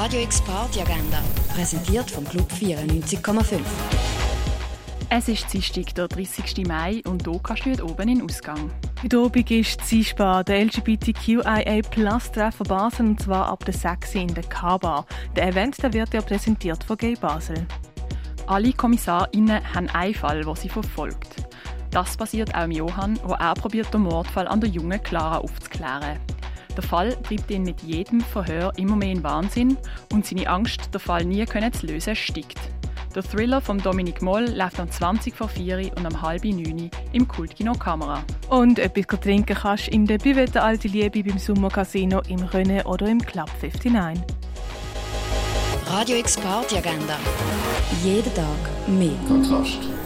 Radio X Party Agenda, präsentiert vom Club 94,5. Es ist Dienstag, der 30. Mai, und hier kannst du heute oben in den Ausgang. Heute Abend ist Zispar, der LGBTQIA Plus Treffen Basel, und zwar ab der 6 in der K-Bar. Der Event der wird ja präsentiert von Gay Basel. Alle KommissarInnen haben einen Fall, den sie verfolgt. Das passiert auch im Johann, wo er probiert, den Mordfall an der jungen Clara aufzuklären. Der Fall treibt ihn mit jedem Verhör immer mehr in Wahnsinn und seine Angst, den Fall nie zu lösen, steigt. Der Thriller von Dominik Moll läuft am 20 vor 4 und am halb 9 im Kultkino Kamera. Und etwas trinken kannst in der Buvette Alte Liebe beim Summer Casino im Rennen oder im Club 59. Radio X Party Agenda. Jeden Tag mehr. Kontrast.